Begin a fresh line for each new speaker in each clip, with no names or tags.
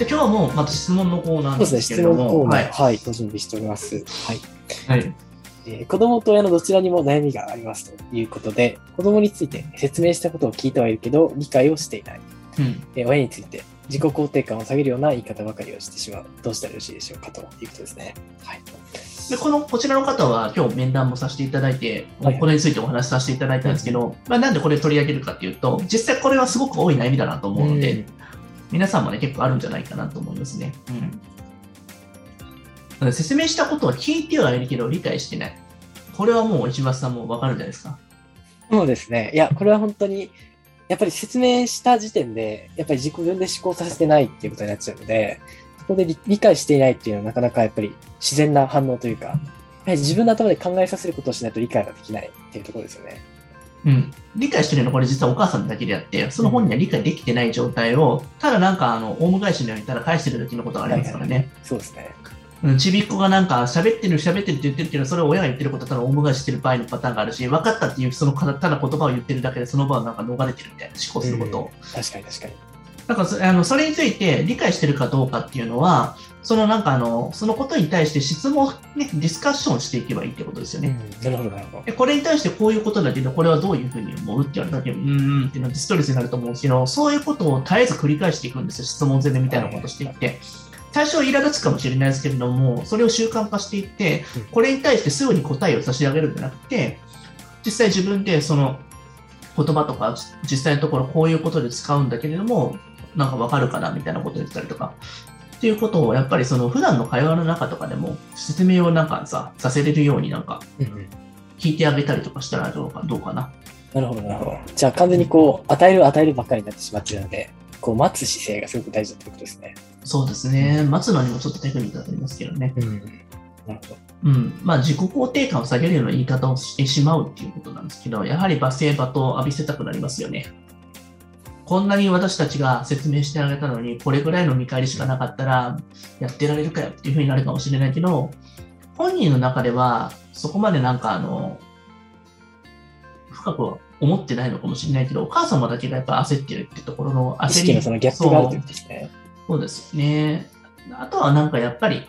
で今日はもうまた質問のコーナー
です
けれども、
問コーナー、
はい。
はい、ご準備しております。はい。
はい。
えー子供と親のどちらにも悩みがありますということで、子供について説明したことを聞いてはいるけど、理解をしていない。
うん。
えー親について自己肯定感を下げるような言い方ばかりをしてしまう。どうしたらよろしいでしょうかということですね。はい。
で、この、こちらの方は今日面談もさせていただいて、これについてお話しさせていただいたんですけど、まあ、なんでこれ取り上げるかっていうと、実際これはすごく多い悩みだなと思うので、
うん
皆さんもね、結構あるんじゃないかなと思いますね。うん。説明したことは聞いてはいるけど理解してない。これはもう石橋さんもわかるんじゃないですか？
そうですね。いや、これは本当に、やっぱり説明した時点で、やっぱり自己分で思考させてないっていうことになっちゃうので、そこで理理解していないっていうのはなかなかやっぱり自然な反応というか、やはり自分の頭で考えさせることをしないと理解ができないっていうところですよね。
うん。理解してるのはこれ実はお母さんだけであって、その本人は理解できてない状態を、ただなんかあの、オウム返しのようにただ返してる時のことがありますからね。
そうですね。
うんちびっこがなんか喋ってる喋ってるって言ってるけど、それを親が言ってることはただオウム返ししてる場合のパターンがあるし、分かったっていうそのただ言葉を言ってるだけでその場をなんか逃れてるみたいな思考することを。
確かに確かに。
なんかそあのそれについて理解してるかどうかっていうのは、そのなんかあの、そのことに対して質問、ね、ディスカッションしていけばいいってことですよね。
うん、なるほど、なるほど。
でこれに対してこういうことだけど、これはどういうふうに思うって言われた時に、うーんっていうのはストレスになると思うんですけど、そういうことを絶えず繰り返していくんですよ、質問攻めみたいなことをしていって。最初は苛立つかもしれないですけれども、それを習慣化していって
うん、
これに対してすぐに答えを差し上げるんじゃなくて、実際自分でその言葉とか、実際のところこういうことで使うんだけれども、なんかわかるかなみたいなことを言ったりとか、っていうことをやっぱりその普段の会話の中とかでも説明をなんかさ、させれるようになんか聞いてあげたりとかしたらどうかどうかな？
なるほど、なるほど。じゃあ完全にこう、与える与えるばっかりになってしまっているので、こう、待つ姿勢がすごく大事だということですね。
そうですね。待つのにもちょっとテクニックがありますけどね。
うん。なるほど。
うん。まあ自己肯定感を下げるような言い方をしてしまうっていうことなんですけど、やはり罵声罵倒を浴びせたくなりますよね。こんなに私たちが説明してあげたのに、これぐらいの見返りしかなかったら、やってられるかよっていうふうになるかもしれないけど、本人の中では、そこまでなんかあの、深くは思ってないのかもしれないけど、お母様だけがやっぱ焦ってるってところの焦り。
意識のそのギャップがあるということですね。
そうですね。あとはなんかやっぱり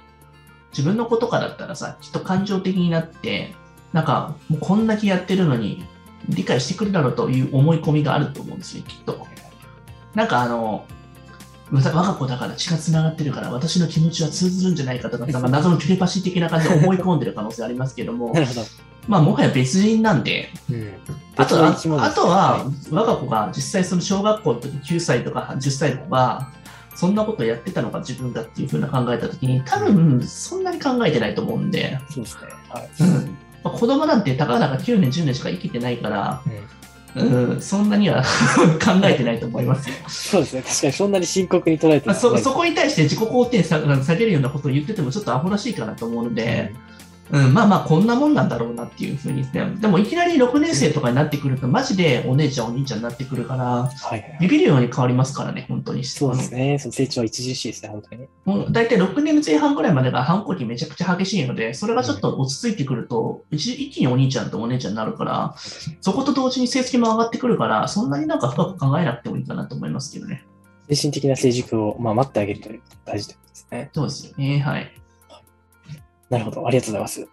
自分の子とかだったらさ、きっと感情的になって、なんかもうこんだけやってるのに理解してくるだろうという思い込みがあると思うんですよ、きっと。なんかあの、わ我が子だから血が繋がってるから私の気持ちは通ずるんじゃないかとか、なんか謎のテレパシー的な感じで思い込んでる可能性ありますけども。まあもはや別人なんで、
うん。
あとはあとは
は、
我が子が実際その小学校の時9歳とか10歳の子が、そんなことやってたのか自分がっていうふうな考えた時に、多分そんなに考えてないと思うんで、
いそうですね。はい。
うんまあ、子供なんてたかだか9年、10年しか生きてないから、
うん
うん、そんなには 考えてないと思いますよ。
そうですね。確かにそんなに深刻に捉えてない
そこに対して自己肯定さ下げるようなことを言っててもちょっとアホらしいかなと思うので、うん、まあまあこんなもんなんだろうなっていうふうに、ね、でもいきなり6年生とかになってくるとマジでお姉ちゃんお兄ちゃんになってくるから。ビビるように変わりますからね本当に
そうですね。その成長は著しいですね、本当に。
もう大体6年の前半ぐらいまでが反抗期めちゃくちゃ激しいのでそれがちょっと落ち着いてくると一一気にお兄ちゃんとお姉ちゃんになるからそこと同時に成績も上がってくるからそんなになんか深く考えなくてもいいかなと思いますけどね
精神的な成熟を、まあ、待ってあげるという大事ということですね。
そうですよねはい
なるほど。ありがとうございます。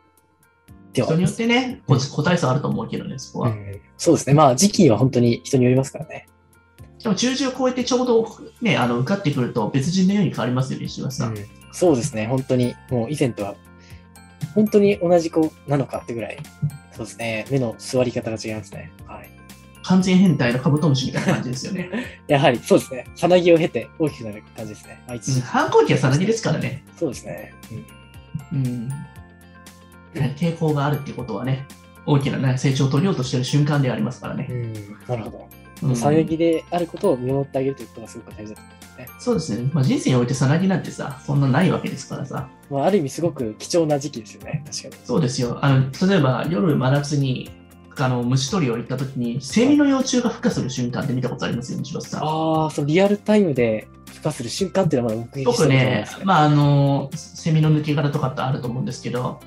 では
人によってねこ個体差あると思うけどねそこは、
うんそうですね。まあ、時期は本当に人によりますからね。
でも中10を超えてちょうどね、あの受かってくると別人のように変わりますよね、石橋さん。
うんそうですね。本当に、もう以前とは、本当に同じ子なのかってぐらい、そうですね。目の座り方が違いますね。はい。
完全変態のカブトムシみたいな感じですよね。
やはり、そうですね。さなぎを経て大きくなる感じですね。
反抗期はさなぎですからね。
そうですね。うん
うん。抵抗があるっていうことはね、大きな、ね、成長を取りようとしている瞬間でありますからね。
うん、なるほど。
うん
さなぎであることを見守ってあげるということがすごく大事だと思いますね。
そうですね。まあ、人生においてさなぎなんてさ、そんなないわけですからさ。
まあ、ある意味すごく貴重な時期ですよね。確かに。
そうですよ。あの例えば夜真夏にあの虫取りを行った時に、セミの幼虫が孵化する瞬間って見たことありますよね、石橋さん。
ああ、そのリアルタイムで孵化する瞬間っていうのはまだ目撃した
僕
ことないで
ね
すね。、
まあ、あの、セミの抜け殻とかってあると思うんですけど、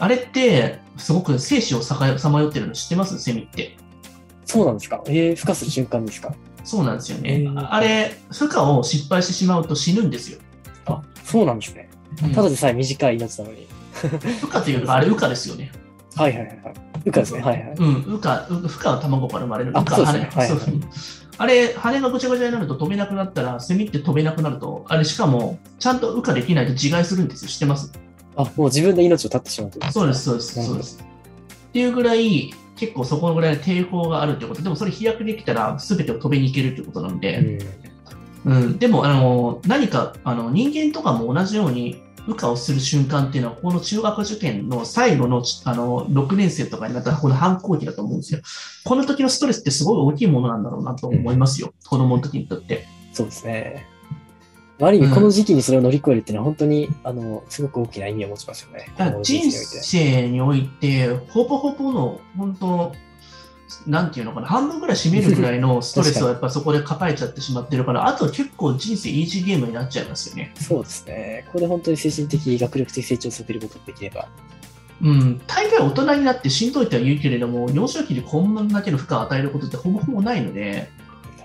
あれって、すごく生死をさまよってるの知ってます？セミって。
そうなんですか？えー、孵化する瞬間ですか？
そうなんですよね。
えー
あれ、負荷を失敗してしまうと死ぬんですよ。
あ、そうなんですね。
うん
ただでさえ短い命なのに。
負荷というか、あれ、羽化ですよね。
はいはいはいはい。羽化ですね。はいはい。
うん、羽化、う羽化は卵から生まれる。
あそうですねはいはい
あれ、羽がぐちゃぐちゃになると飛べなくなったら、セミって飛べなくなると、あれ、しかも、ちゃんと羽化できないと自害するんですよ。知ってます？
あ、もう自分で命を絶ってしまうといこと
そうです、そうです、そうです。っていうぐらい、結構そこのぐらいの抵抗があるということでもそれ飛躍できたら全てを飛びに行けるということなので、
うん。
うん、でもあの何かあの人間とかも同じように羽化をする瞬間っていうのは、この中学受験の最後のあの6年生とかになったら、この反抗期だと思うんですよ。この時のストレスってすごい大きいものなんだろうなと思いますよ、子供の時にとって。
そうですね。ある意味、この時期にそれを乗り越えるっていうのは、本当に、あの、すごく大きな意味を持ちますよね。
人生において、ほぼほぼの、本当、なんていうのかな、半分ぐらい占めるぐらいの ストレスをやっぱそこで抱えちゃってしまってるから、あとは結構人生イージーゲームになっちゃいますよね。
そうですね。ここで本当に精神的、学力的成長させることができれば。
うん、大概大人になってしんどいとは言うけれども、幼少期にこんなだけの負荷を与えることってほぼほぼないので、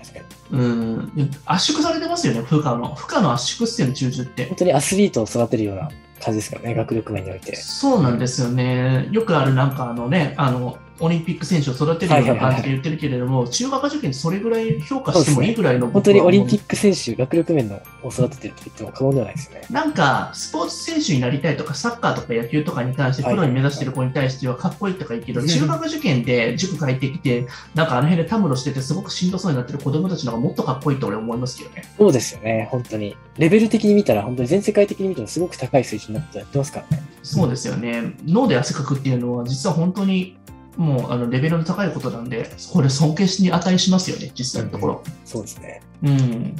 確かに。
うん、圧縮されてますよね、負荷の。負荷の圧縮っすよね、中旬って
本。当にアスリートを育てるような感じですからね、学力面において。
そうなんですよね。よくあるなんかあのね、あの、オリンピック選手を育てるような感じで言ってるけれども、中学受験それぐらい評価してもいいぐらいの、
本当にオリンピ
ッ
ック選手、学力面のを育ててると言っても過言ではないですよね。
ク。なんか、スポーツ選手になりたいとか、サッカーとか野球とかに関して、プロに目指してる子に対してはかっこいいとか言うけど、
はい
中学受験で塾帰ってきて、なんかあの辺でたむろしてて、すごくしんどそうになってる子供たちの方がもっとかっこいいと俺思いますけどね。
そうですよね、本当に。レベル的に見たら、本当に全世界的に見てもすごく高い水準になってやってますからね。
そうですよね。脳で汗かくっていうのは、実は本当にもうあのレベルの高いことなんで、これ尊敬しに値しますよね、実際のところ。
そうですね。
うん。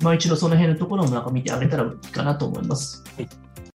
まあ一度その辺のところもなんか見てあげたらいいかなと思います。
はい